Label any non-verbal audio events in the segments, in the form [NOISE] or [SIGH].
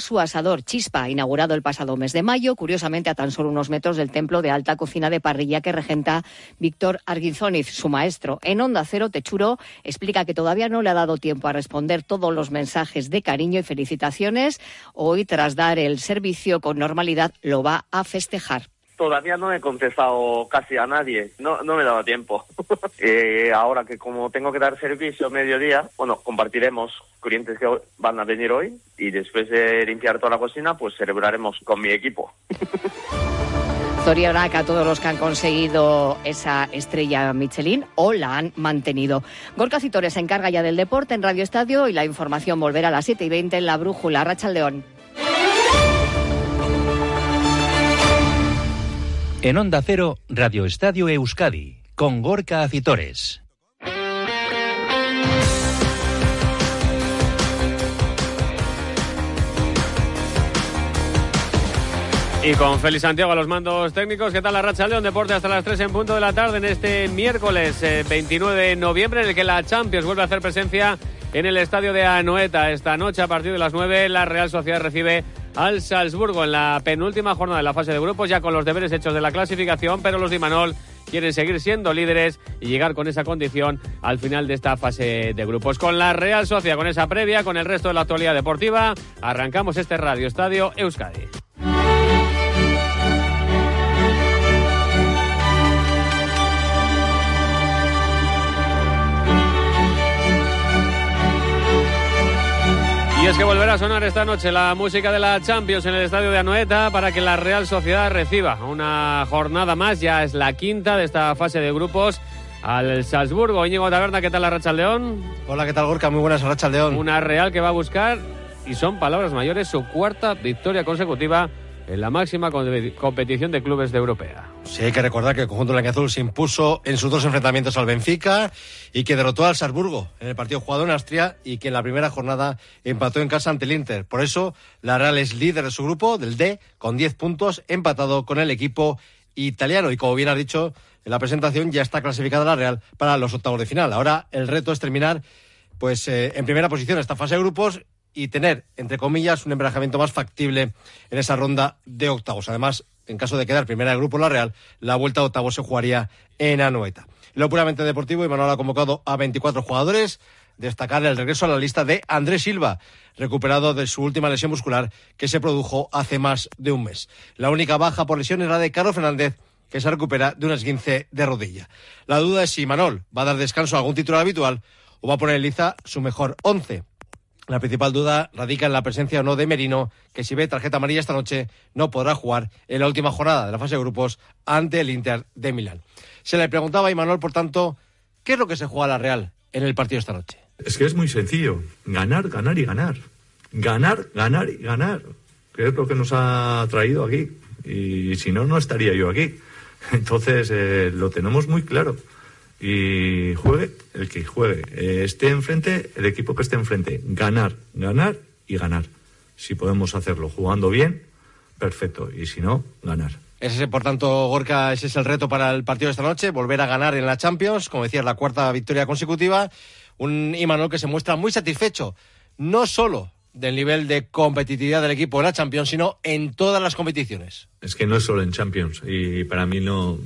su asador Chispa, inaugurado el pasado mes de mayo, curiosamente a tan solo unos metros del templo de alta cocina de parrilla que regenta Víctor Arguizoniz, su maestro. En Onda Cero, Techuro explica que todavía no le ha dado tiempo a responder todos los mensajes de cariño y felicitaciones. Hoy, tras dar el servicio con normalidad, lo va a festejar. Todavía no he contestado casi a nadie, no, no me daba tiempo. [LAUGHS] eh, ahora que como tengo que dar servicio mediodía, bueno, compartiremos clientes que van a venir hoy y después de limpiar toda la cocina, pues celebraremos con mi equipo. [LAUGHS] Historia a todos los que han conseguido esa estrella Michelin o la han mantenido. Gorka Citores se encarga ya del deporte en Radio Estadio y la información volverá a las 7 y 20 en la Brújula. Racha León. En Onda Cero, Radio Estadio Euskadi, con Gorka Acitores. Y con Félix Santiago a los mandos técnicos, ¿qué tal la racha León Deporte hasta las 3 en punto de la tarde en este miércoles 29 eh, de noviembre en el que la Champions vuelve a hacer presencia en el estadio de Anoeta. Esta noche a partir de las 9 la Real Sociedad recibe al Salzburgo en la penúltima jornada de la fase de grupos, ya con los deberes hechos de la clasificación, pero los de Imanol quieren seguir siendo líderes y llegar con esa condición al final de esta fase de grupos. Con la Real Sociedad, con esa previa, con el resto de la actualidad deportiva, arrancamos este Radio Estadio Euskadi. Es que volverá a sonar esta noche la música de la Champions en el estadio de Anoeta para que la Real Sociedad reciba una jornada más, ya es la quinta de esta fase de grupos al Salzburgo. Íñigo Taberna, ¿qué tal la Racha León? Hola, ¿qué tal Gorka? Muy buenas Racha León. Una Real que va a buscar, y son palabras mayores, su cuarta victoria consecutiva en la máxima competición de clubes de Europea. Sí, hay que recordar que el conjunto blanqueazul se impuso en sus dos enfrentamientos al Benfica y que derrotó al Salzburgo en el partido jugado en Austria y que en la primera jornada empató en casa ante el Inter. Por eso, la Real es líder de su grupo, del D, con 10 puntos, empatado con el equipo italiano. Y como bien has dicho en la presentación, ya está clasificada la Real para los octavos de final. Ahora el reto es terminar pues eh, en primera posición esta fase de grupos y tener, entre comillas, un emparejamiento más factible en esa ronda de octavos. Además, en caso de quedar primera del grupo la Real, la vuelta a octavos se jugaría en Anoeta. Lo puramente deportivo, Imanol ha convocado a 24 jugadores. Destacar el regreso a la lista de Andrés Silva, recuperado de su última lesión muscular que se produjo hace más de un mes. La única baja por lesión es la de Carlos Fernández, que se recupera de un esguince de rodilla. La duda es si Manol va a dar descanso a algún titular habitual o va a poner en liza su mejor once. La principal duda radica en la presencia o no de Merino, que si ve tarjeta amarilla esta noche no podrá jugar en la última jornada de la fase de grupos ante el Inter de Milán. Se le preguntaba a Imanol, por tanto, ¿qué es lo que se juega a la Real en el partido esta noche? Es que es muy sencillo. Ganar, ganar y ganar. Ganar, ganar y ganar. Que es lo que nos ha traído aquí. Y si no, no estaría yo aquí. [LAUGHS] Entonces, eh, lo tenemos muy claro y juegue el que juegue. Eh, esté enfrente, el equipo que esté enfrente. Ganar, ganar y ganar. Si podemos hacerlo jugando bien, perfecto. Y si no, ganar. Ese, por tanto, Gorka, ese es el reto para el partido de esta noche, volver a ganar en la Champions, como decías, la cuarta victoria consecutiva. Un Imanol que se muestra muy satisfecho, no solo del nivel de competitividad del equipo en la Champions, sino en todas las competiciones. Es que no es solo en Champions, y para mí no,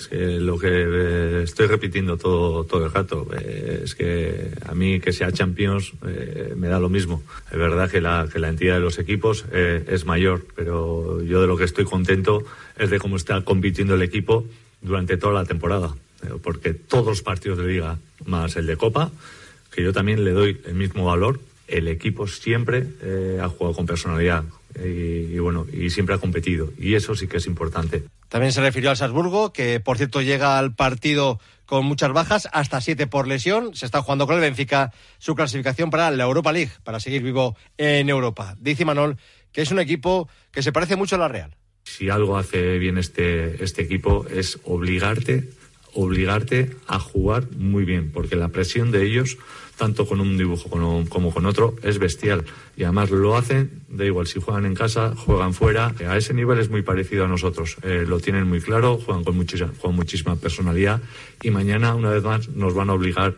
es que lo que eh, estoy repitiendo todo, todo el rato eh, es que a mí que sea Champions eh, me da lo mismo. Es verdad que la, que la entidad de los equipos es mayor, pero yo de lo que estoy contento es de cómo está compitiendo el equipo durante toda la temporada. Porque todos los partidos de liga, más el de Copa, que yo también le doy el mismo valor, el equipo siempre ha jugado con personalidad, y, bueno, y siempre ha competido. Y eso sí que es importante. También se refirió al Salzburgo, que por cierto llega al partido con muchas bajas, hasta siete por lesión. Se está jugando con el Benfica su clasificación para la Europa League, para seguir vivo en Europa. Dice Manol que es un equipo que se parece mucho a la Real. Si algo hace bien este, este equipo es obligarte, obligarte a jugar muy bien, porque la presión de ellos tanto con un dibujo como, con otro, es bestial. Y además lo hacen, da igual si juegan en casa, juegan fuera. A ese nivel es muy parecido a nosotros. Eh, lo tienen muy claro, juegan con, muchísima, muchísima personalidad y mañana, una vez más, nos van a obligar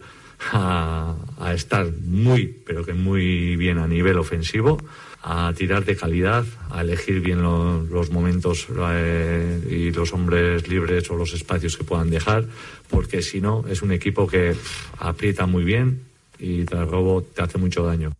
a, a, estar muy, pero que muy bien a nivel ofensivo, a tirar de calidad, a elegir bien los momentos eh, y los hombres libres o los espacios que puedan dejar, porque si no, es un equipo que aprieta muy bien y tras robo te hace mucho daño.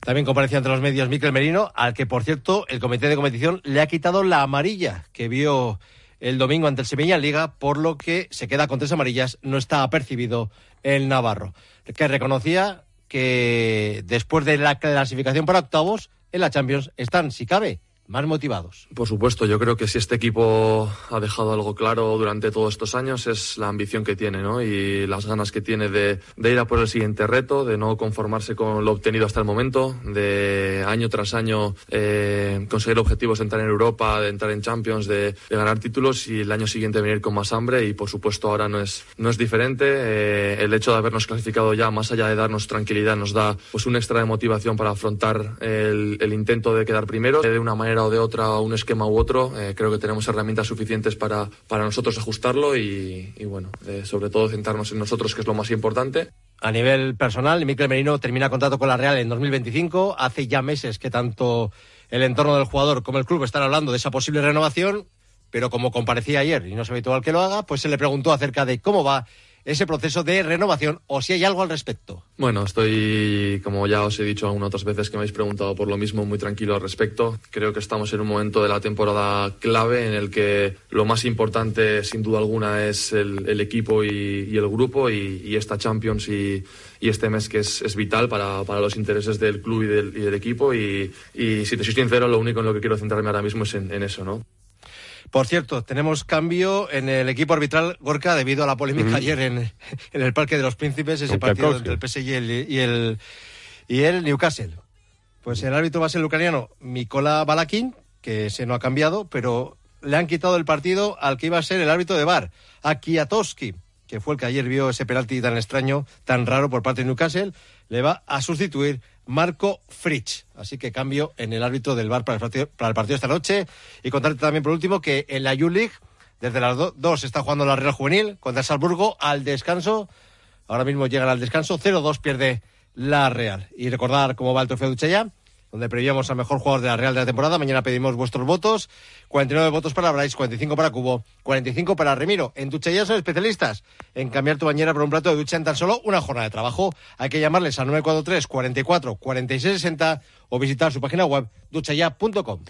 También comparecía ante los medios Miquel Merino, al que, por cierto, el comité de competición le ha quitado la amarilla que vio el domingo ante el Sevilla Liga, por lo que se queda con tres amarillas, no está apercibido el Navarro, que reconocía que después de la clasificación para octavos, en la Champions están, si cabe, más motivados. Por supuesto, yo creo que si este equipo ha dejado algo claro durante todos estos años es la ambición que tiene ¿no? y las ganas que tiene de, ir a por el siguiente reto, de no conformarse con lo obtenido hasta el momento, de año tras año eh, conseguir objetivos de entrar en Europa, de entrar en Champions, de, ganar títulos y el año siguiente venir con más hambre y por supuesto ahora no es, no es diferente. Eh, el hecho de habernos clasificado ya, más allá de darnos tranquilidad, nos da pues un extra de motivación para afrontar el, el intento de quedar primero de una manera o de otra, un esquema u otro, eh, creo que tenemos herramientas suficientes para, para nosotros ajustarlo y, bueno, eh, sobre todo centrarnos en nosotros, que es lo más importante. A nivel personal, Miquel Merino termina contrato con la Real en 2025. Hace ya meses que tanto el entorno del jugador como el club están hablando de esa posible renovación, pero como comparecía ayer y no es habitual que lo haga, pues se le preguntó acerca de cómo va ese proceso de renovación o si hay algo al respecto. Bueno, estoy, como ya os he dicho algunas otras veces que me habéis preguntado por lo mismo, muy tranquilo al respecto. Creo que estamos en un momento de la temporada clave en el que lo más importante, sin duda alguna, es el, equipo y, el grupo y, esta Champions y, este mes que es, vital para, los intereses del club y del, equipo. Y, si te soy sincero, lo único en lo que quiero centrarme ahora mismo es en eso, ¿no? Por cierto, tenemos cambio en el equipo arbitral Gorka debido a la polémica ayer [LAUGHS] en, el Parque de los Príncipes, ese partido entre el PSG y el, y el, Newcastle. Pues el árbitro va a ser el ucraniano Mikola Balakin, que se no ha cambiado, pero le han quitado el partido al que iba a ser el árbitro de bar, a Kiatowski, que fue el que ayer vio ese penalti tan extraño, tan raro por parte de Newcastle, le va a sustituir Marco Fritsch. Así que cambio en el árbitro del bar para el partido, para el partido esta noche. Y contarte también por último que en la U-League, desde las dos está jugando la Real Juvenil contra Salzburgo al descanso. Ahora mismo llegan al descanso. 0-2 pierde la Real. Y recordar cómo va el trofeo de ya donde prevíamos al mejor jugador de la Real de la temporada. Mañana pedimos vuestros votos. 49 votos para Bryce, 45 para Cubo, 45 para Remiro. En Ducha ya son especialistas en cambiar tu bañera por un plato de ducha en tan solo una jornada de trabajo. Hay que llamarles al 943 44 46 60 o visitar su página web duchaya.com.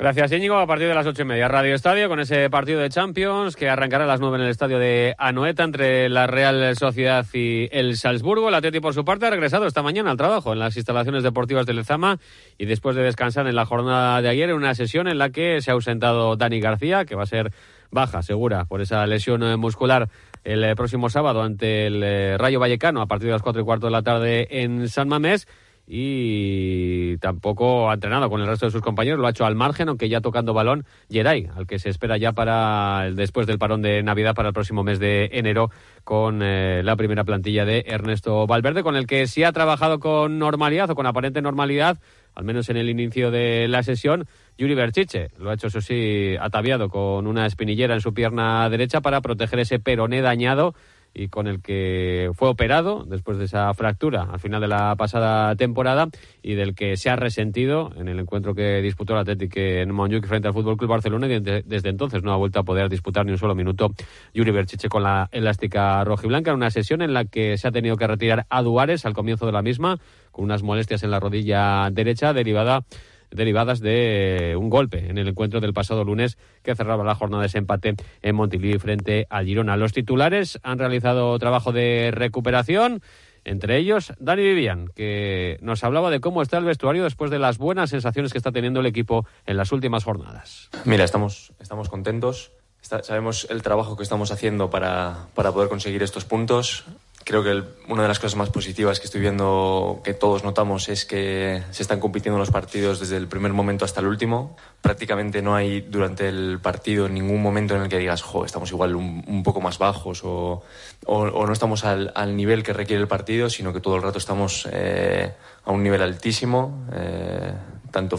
Gracias, Íñigo. A partir de las ocho y media, Radio Estadio, con ese partido de Champions que arrancará a las nueve en el estadio de Anoeta entre la Real Sociedad y el Salzburgo. El Atleti, por su parte, ha regresado esta mañana al trabajo en las instalaciones deportivas de Lezama y después de descansar en la jornada de ayer en una sesión en la que se ha ausentado Dani García, que va a ser baja, segura, por esa lesión muscular el eh, próximo sábado ante el eh, Rayo Vallecano a partir de las cuatro y cuarto de la tarde en San Mamés y tampoco ha entrenado con el resto de sus compañeros, lo ha hecho al margen, aunque ya tocando balón, Geray, al que se espera ya para el, después del parón de Navidad para el próximo mes de enero con eh, la primera plantilla de Ernesto Valverde, con el que sí ha trabajado con normalidad o con aparente normalidad, al menos en el inicio de la sesión, Yuri Berchiche. Lo ha hecho, eso sí, ataviado con una espinillera en su pierna derecha para proteger ese peroné dañado y con el que fue operado después de esa fractura al final de la pasada temporada y del que se ha resentido en el encuentro que disputó el Atlético en Montjuic frente al Fútbol Club Barcelona y desde entonces no ha vuelto a poder disputar ni un solo minuto Yuri Berchiche con la elástica roja y blanca en una sesión en la que se ha tenido que retirar a Duares al comienzo de la misma con unas molestias en la rodilla derecha derivada derivadas de un golpe en el encuentro del pasado lunes que cerraba la jornada de ese empate en Montilivi frente al Girona. Los titulares han realizado trabajo de recuperación. Entre ellos, Dani Vivian, que nos hablaba de cómo está el vestuario después de las buenas sensaciones que está teniendo el equipo en las últimas jornadas. Mira, estamos, estamos contentos. sabemos el trabajo que estamos haciendo para, para poder conseguir estos puntos creo que una de las cosas más positivas que estoy viendo, que todos notamos, es que se están compitiendo los partidos desde el primer momento hasta el último. Prácticamente no hay durante el partido ningún momento en el que digas, jo, estamos igual un, poco más bajos o, no estamos al, nivel que requiere el partido, sino que todo el rato estamos eh, a un nivel altísimo. Eh, tanto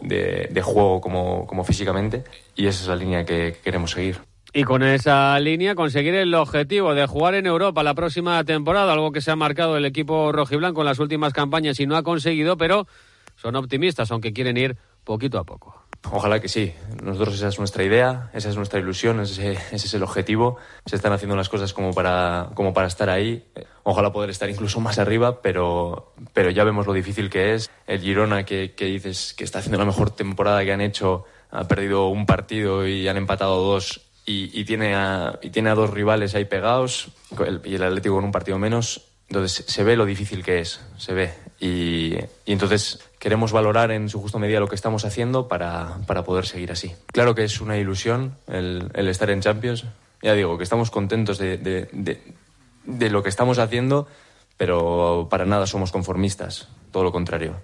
de, de, juego como, como físicamente, y esa es la línea que queremos seguir. Y con esa línea conseguir el objetivo de jugar en Europa la próxima temporada, algo que se ha marcado el equipo rojiblanco en las últimas campañas y no ha conseguido, pero son optimistas, aunque quieren ir poquito a poco. Ojalá que sí. Nosotros esa es nuestra idea, esa es nuestra ilusión, ese, es el objetivo. Se están haciendo las cosas como para, como para estar ahí. Ojalá poder estar incluso más arriba, pero, pero ya vemos lo difícil que es. El Girona, que dices que está haciendo la mejor temporada que han hecho, ha perdido un partido y han empatado dos y, tiene, a, y tiene a dos rivales ahí pegados y el Atlético con un partido menos. Entonces se ve lo difícil que es, se ve. Y, entonces queremos valorar en su justa medida lo que estamos haciendo para, para poder seguir así. Claro que es una ilusión el, el estar en Champions. Ya digo que estamos contentos de, de lo que estamos haciendo, pero para nada somos conformistas, todo lo contrario.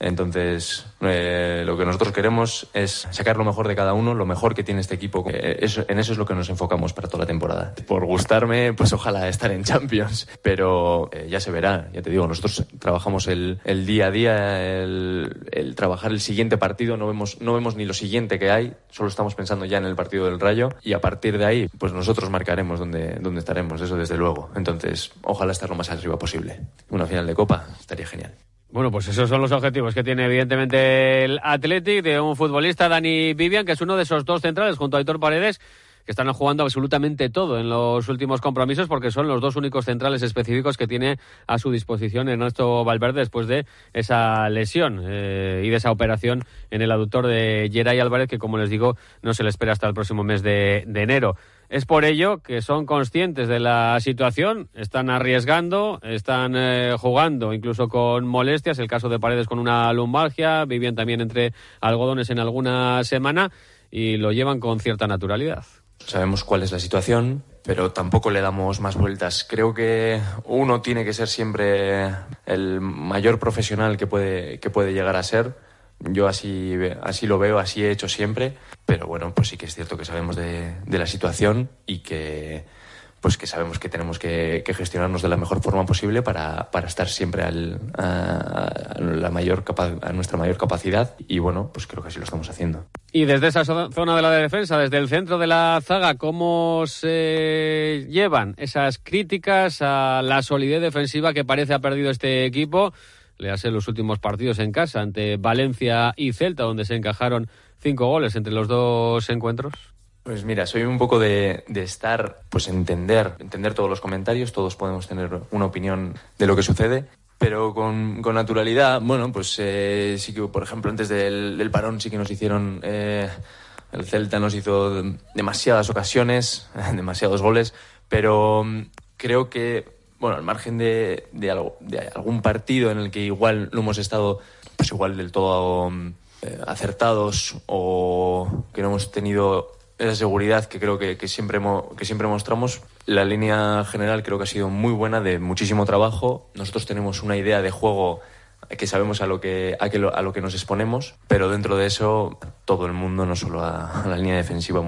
Entonces, eh, lo que nosotros queremos es sacar lo mejor de cada uno, lo mejor que tiene este equipo. En eso es lo que nos enfocamos para toda la temporada. Por gustarme, pues ojalá estar en Champions, pero eh, ya se verá. Ya te digo, nosotros trabajamos el, el día a día, el, el, trabajar el siguiente partido, no vemos, no vemos ni lo siguiente que hay, solo estamos pensando ya en el partido del Rayo y a partir de ahí, pues nosotros marcaremos dónde, dónde estaremos, eso desde luego. Entonces, ojalá estar lo más arriba posible. Una final de Copa estaría genial. Bueno, pues esos son los objetivos que tiene evidentemente el Athletic de un futbolista, Dani Vivian, que es uno de esos dos centrales junto a Aitor Paredes, que están jugando absolutamente todo en los últimos compromisos porque son los dos únicos centrales específicos que tiene a su disposición Ernesto Valverde después de esa lesión eh, y de esa operación en el aductor de Geray Álvarez que como les digo no se le espera hasta el próximo mes de, de enero. Es por ello que son conscientes de la situación, están arriesgando, están eh, jugando incluso con molestias, el caso de Paredes con una lumbalgia, vivían también entre algodones en alguna semana y lo llevan con cierta naturalidad. Sabemos cuál es la situación, pero tampoco le damos más vueltas. Creo que uno tiene que ser siempre el mayor profesional que puede, que puede llegar a ser yo así, así lo veo, así he hecho siempre, pero bueno, pues sí que es cierto que sabemos de, de la situación y que pues que sabemos que tenemos que, gestionarnos de la mejor forma posible para, para estar siempre al, a, la mayor a nuestra mayor capacidad y bueno, pues creo que así lo estamos haciendo. Y desde esa zona de la defensa, desde el centro de la zaga, ¿cómo se llevan esas críticas a la solidez defensiva que parece ha perdido este equipo? Le hace los últimos partidos en casa ante Valencia y Celta, donde se encajaron cinco goles entre los dos encuentros? Pues mira, soy un poco de, estar, pues entender, entender todos los comentarios, todos podemos tener una opinión de lo que sucede, pero con, con naturalidad, bueno, pues eh, sí que, por ejemplo, antes del, parón sí que nos hicieron, eh, el Celta nos hizo demasiadas ocasiones, [LAUGHS] demasiados goles, pero creo que bueno, al margen de, de, algo, de, algún partido en el que igual no hemos estado, pues igual del todo eh, acertados o que no hemos tenido esa seguridad que creo que, que, siempre, que siempre mostramos, la línea general creo que ha sido muy buena, de muchísimo trabajo. Nosotros tenemos una idea de juego que sabemos a lo que, a, que lo, a lo que nos exponemos, pero dentro de eso todo el mundo, no solo a, a la línea defensiva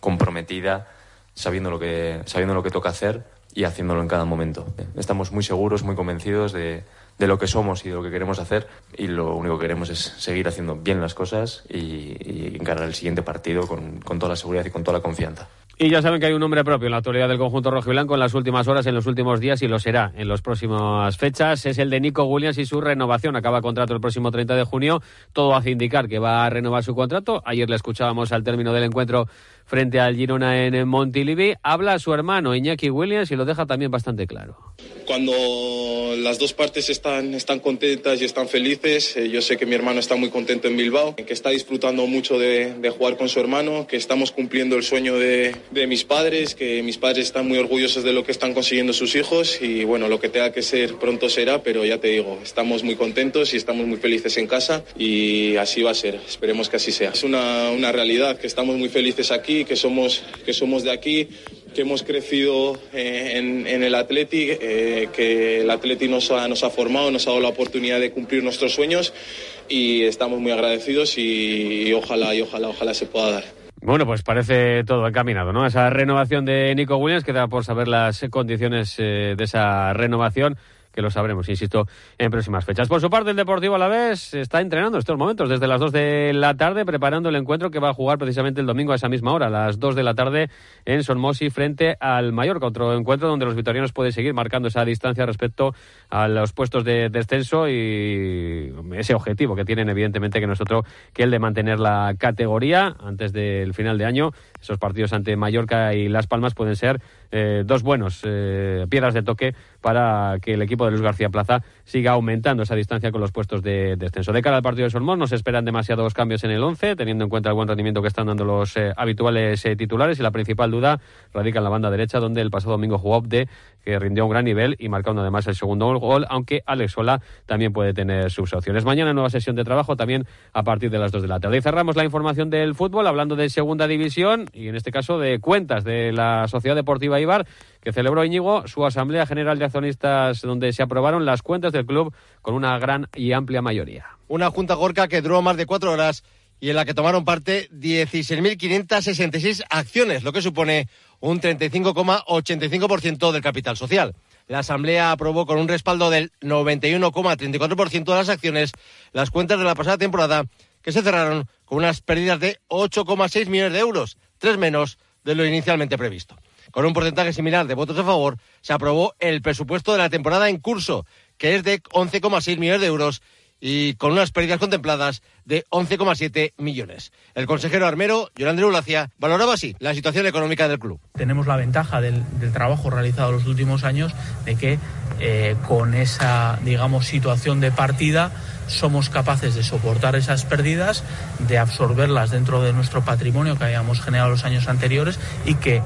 comprometida, sabiendo lo que, sabiendo lo que toca hacer y haciéndolo en cada momento. Estamos muy seguros, muy convencidos de, de, lo que somos y de lo que queremos hacer y lo único que queremos es seguir haciendo bien las cosas y, y encarar el siguiente partido con, con toda la seguridad y con toda la confianza. Y ya saben que hay un nombre propio en la actualidad del conjunto rojo y blanco en las últimas horas, en los últimos días y lo será en las próximas fechas. Es el de Nico Williams y su renovación. Acaba contrato el próximo 30 de junio. Todo hace indicar que va a renovar su contrato. Ayer le escuchábamos al término del encuentro frente al Girona en Montilivi. Habla a su hermano Iñaki Williams y lo deja también bastante claro. Cuando las dos partes están, están contentas y están felices, eh, yo sé que mi hermano está muy contento en Bilbao, que está disfrutando mucho de, de jugar con su hermano, que estamos cumpliendo el sueño de, de, mis padres, que mis padres están muy orgullosos de lo que están consiguiendo sus hijos y bueno, lo que tenga que ser pronto será, pero ya te digo, estamos muy contentos y estamos muy felices en casa y así va a ser, esperemos que así sea. Es una, una realidad que estamos muy felices aquí que somos, que somos de aquí, que hemos crecido eh, en, en, el Athletic, eh, que el Athletic nos ha, nos ha formado, nos ha dado la oportunidad de cumplir nuestros sueños y estamos muy agradecidos y, y ojalá, y ojalá, ojalá se pueda dar. Bueno, pues parece todo encaminado, ¿no? Esa renovación de Nico Williams, queda por saber las condiciones eh, de esa renovación que lo sabremos, insisto, en próximas fechas. Por su parte, el Deportivo a la vez está entrenando en estos momentos desde las 2 de la tarde, preparando el encuentro que va a jugar precisamente el domingo a esa misma hora, a las 2 de la tarde en Sonmosi frente al Mallorca. Otro encuentro donde los vitorianos pueden seguir marcando esa distancia respecto a los puestos de descenso y ese objetivo que tienen, evidentemente, que nosotros, que el de mantener la categoría antes del final de año. Esos partidos ante Mallorca y Las Palmas pueden ser eh, dos buenos eh, piedras de toque para que el equipo de Luis García Plaza siga aumentando esa distancia con los puestos de descenso. De cara al partido de Sormón no se esperan demasiados cambios en el 11, teniendo en cuenta el buen rendimiento que están dando los eh, habituales titulares y la principal duda radica en la banda derecha donde el pasado domingo jugó de que rindió un gran nivel y marcando además el segundo gol, aunque Alex Sola también puede tener sus opciones. Mañana nueva sesión de trabajo también a partir de las 2 de la tarde. Y cerramos la información del fútbol hablando de segunda división y en este caso de cuentas de la Sociedad Deportiva Ibar que celebró Íñigo su Asamblea General de Accionistas donde se aprobaron las cuentas del club con una gran y amplia mayoría. Una junta gorca que duró más de cuatro horas y en la que tomaron parte 16.566 acciones, lo que supone un 35,85% del capital social. La Asamblea aprobó con un respaldo del 91,34% de las acciones las cuentas de la pasada temporada, que se cerraron con unas pérdidas de 8,6 millones de euros, tres menos de lo inicialmente previsto. Con un porcentaje similar de votos a favor, se aprobó el presupuesto de la temporada en curso, que es de 11,6 millones de euros y con unas pérdidas contempladas de 11,7 millones. El consejero armero, Yolanda Ulacia, valoraba así la situación económica del club. Tenemos la ventaja del, trabajo realizado en los últimos años de que eh, con esa, digamos, situación de partida somos capaces de soportar esas pérdidas, de absorberlas dentro de nuestro patrimonio que habíamos generado los años anteriores y que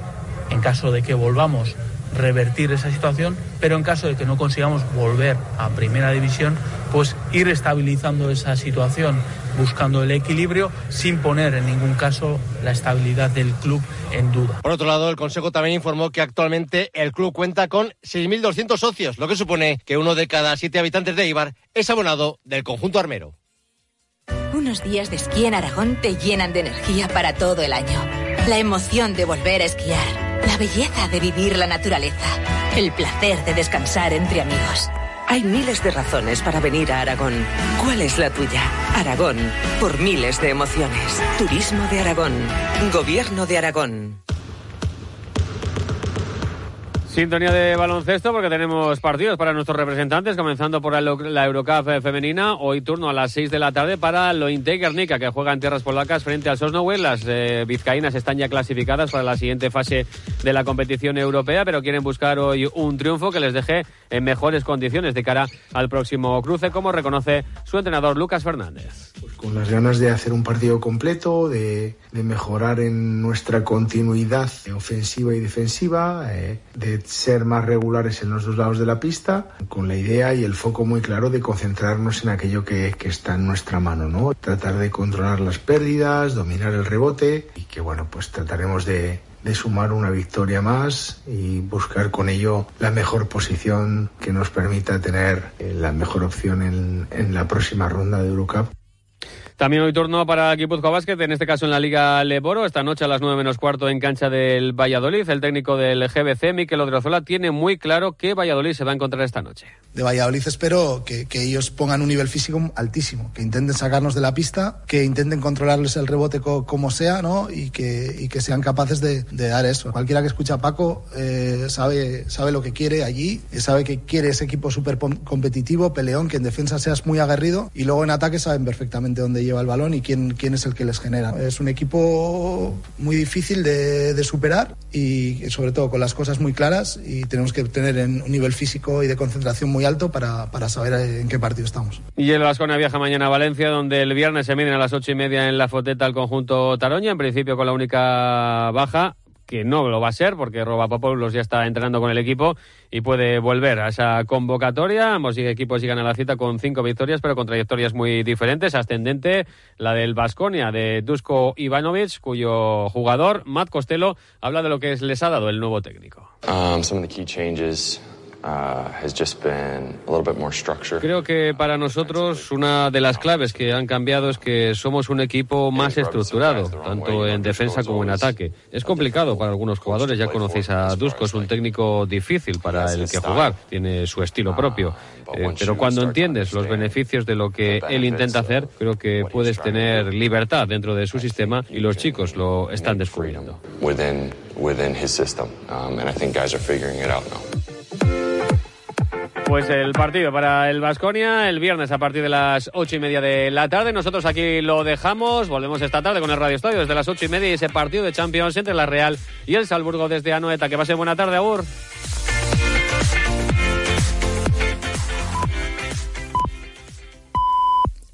en caso de que volvamos revertir esa situación, pero en caso de que no consigamos volver a primera división, pues ir estabilizando esa situación, buscando el equilibrio sin poner en ningún caso la estabilidad del club en duda. Por otro lado, el Consejo también informó que actualmente el club cuenta con 6.200 socios, lo que supone que uno de cada siete habitantes de Ibar es abonado del conjunto armero. Unos días de esquí en Aragón te llenan de energía para todo el año. La emoción de volver a esquiar la belleza de vivir la naturaleza. El placer de descansar entre amigos. Hay miles de razones para venir a Aragón. ¿Cuál es la tuya? Aragón, por miles de emociones. Turismo de Aragón. Gobierno de Aragón. Sintonía de baloncesto porque tenemos partidos para nuestros representantes, comenzando por la Eurocup femenina. Hoy turno a las 6 de la tarde para Lointe Guernica, que juega en tierras polacas frente al Sosnowiec. Las eh, vizcaínas están ya clasificadas para la siguiente fase de la competición europea, pero quieren buscar hoy un triunfo que les deje en mejores condiciones de cara al próximo cruce, como reconoce su entrenador Lucas Fernández con las ganas de hacer un partido completo, de, mejorar en nuestra continuidad ofensiva y defensiva, eh, de ser más regulares en los dos lados de la pista, con la idea y el foco muy claro de concentrarnos en aquello que, está en nuestra mano, ¿no? Tratar de controlar las pérdidas, dominar el rebote y que bueno, pues trataremos de, sumar una victoria más y buscar con ello la mejor posición que nos permita tener eh, la mejor opción en la próxima ronda de Eurocup. También hoy turno para Guipúzcoa Basket, en este caso en la Liga Leboro, esta noche a las nueve menos cuarto en cancha del Valladolid. El técnico del GBC, Miquel Odriozola, tiene muy claro que Valladolid se va a encontrar esta noche. De Valladolid espero que, ellos pongan un nivel físico altísimo, que intenten sacarnos de la pista, que intenten controlarles el rebote como sea, ¿no? Y que, que sean capaces de, dar eso. Cualquiera que escucha a Paco eh, sabe, sabe lo que quiere allí, sabe que quiere ese equipo súper competitivo, peleón, que en defensa seas muy aguerrido y luego en ataque saben perfectamente dónde lleva el balón y quién, quién es el que les genera. Es un equipo muy difícil de, superar y sobre todo con las cosas muy claras y tenemos que tener un nivel físico y de concentración muy alto para, para saber en qué partido estamos. Y el Vasconia viaja mañana a Valencia, donde el viernes se miden a las ocho y media en la foteta al conjunto Taroña, en principio con la única baja que no lo va a ser porque Roba Popoulos ya está entrenando con el equipo y puede volver a esa convocatoria. Ambos equipos llegan a la cita con cinco victorias, pero con trayectorias muy diferentes. Ascendente, la del Vasconia de Dusko Ivanovic, cuyo jugador, Matt Costello, habla de lo que les ha dado el nuevo técnico. Um, some of the key changes Creo que para nosotros una de las claves que han cambiado es que somos un equipo más estructurado, tanto en defensa como en ataque. Es complicado para algunos jugadores, ya conocéis a Dusko, es un técnico difícil para el que jugar, tiene su estilo propio. Eh, pero cuando entiendes los beneficios de lo que él intenta hacer, creo que puedes tener libertad dentro de su sistema y los chicos lo están descubriendo. Pues el partido para el Vasconia el viernes a partir de las ocho y media de la tarde. Nosotros aquí lo dejamos. Volvemos esta tarde con el Radio Estadio desde las ocho y media y ese partido de Champions entre la Real y el Salburgo desde Anoeta. Que pase buena tarde, Agur.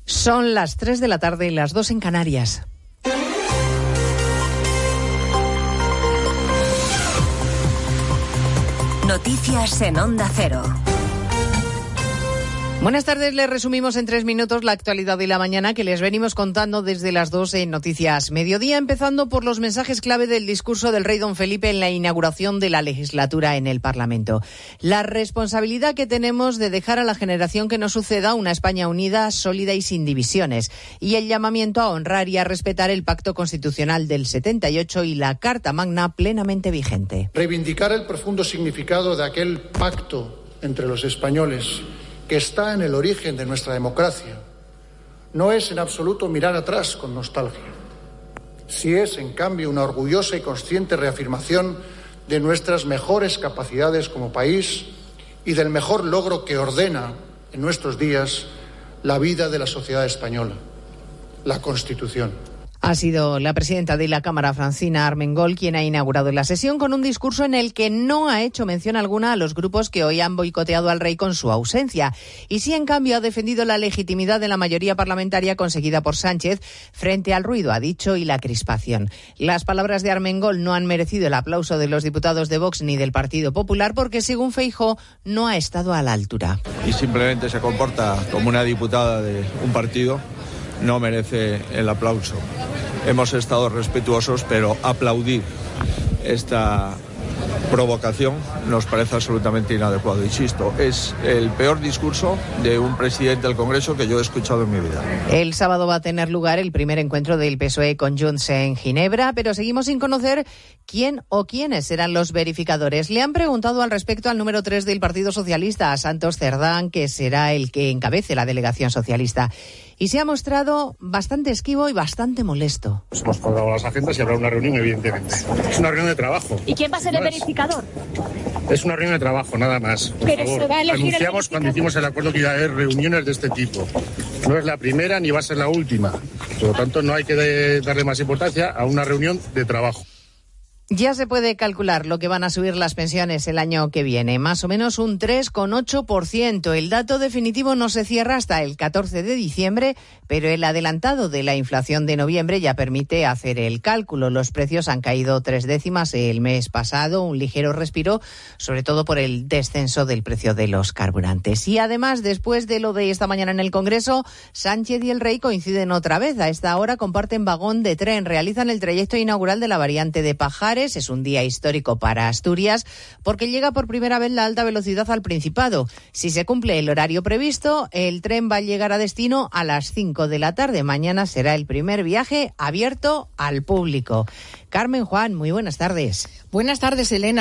Son las 3 de la tarde y las 2 en Canarias. Noticias en Onda Cero. Buenas tardes, les resumimos en tres minutos la actualidad de la mañana que les venimos contando desde las dos en Noticias Mediodía, empezando por los mensajes clave del discurso del rey don Felipe en la inauguración de la legislatura en el Parlamento. La responsabilidad que tenemos de dejar a la generación que nos suceda una España unida, sólida y sin divisiones, y el llamamiento a honrar y a respetar el pacto constitucional del 78 y la Carta Magna plenamente vigente. Reivindicar el profundo significado de aquel pacto entre los españoles que está en el origen de nuestra democracia, no es en absoluto mirar atrás con nostalgia. Sí es, en cambio, una orgullosa y consciente reafirmación de nuestras mejores capacidades como país y del mejor logro que ordena en nuestros días la vida de la sociedad española, la Constitución. Ha sido la presidenta de la Cámara, Francina Armengol, quien ha inaugurado la sesión con un discurso en el que no ha hecho mención alguna a los grupos que hoy han boicoteado al rey con su ausencia. Y sí, en cambio, ha defendido la legitimidad de la mayoría parlamentaria conseguida por Sánchez frente al ruido, ha dicho, y la crispación. Las palabras de Armengol no han merecido el aplauso de los diputados de Vox ni del Partido Popular porque, según Feijó, no ha estado a la altura. Y simplemente se comporta como una diputada de un partido no merece el aplauso. Hemos estado respetuosos, pero aplaudir esta provocación nos parece absolutamente inadecuado. Insisto, es el peor discurso de un presidente del Congreso que yo he escuchado en mi vida. El sábado va a tener lugar el primer encuentro del PSOE con Junts en Ginebra, pero seguimos sin conocer quién o quiénes serán los verificadores. Le han preguntado al respecto al número 3 del Partido Socialista, a Santos Cerdán, que será el que encabece la delegación socialista y se ha mostrado bastante esquivo y bastante molesto. Pues hemos colgado las agendas y habrá una reunión, evidentemente. Es una reunión de trabajo. ¿Y quién va a ser el verificador? Es una reunión de trabajo, nada más. Por Pero favor. se va a elegir el Anunciamos cuando hicimos el acuerdo que iba a haber reuniones de este tipo. No es la primera ni va a ser la última. Por lo tanto, no hay que darle más importancia a una reunión de trabajo. Ya se puede calcular lo que van a subir las pensiones el año que viene, más o menos un 3,8%. El dato definitivo no se cierra hasta el 14 de diciembre, pero el adelantado de la inflación de noviembre ya permite hacer el cálculo. Los precios han caído tres décimas el mes pasado, un ligero respiro, sobre todo por el descenso del precio de los carburantes. Y además, después de lo de esta mañana en el Congreso, Sánchez y el Rey coinciden otra vez. A esta hora comparten vagón de tren, realizan el trayecto inaugural de la variante de Pajares. Es un día histórico para Asturias porque llega por primera vez la alta velocidad al Principado. Si se cumple el horario previsto, el tren va a llegar a destino a las 5 de la tarde. Mañana será el primer viaje abierto al público. Carmen Juan, muy buenas tardes. Buenas tardes, Elena.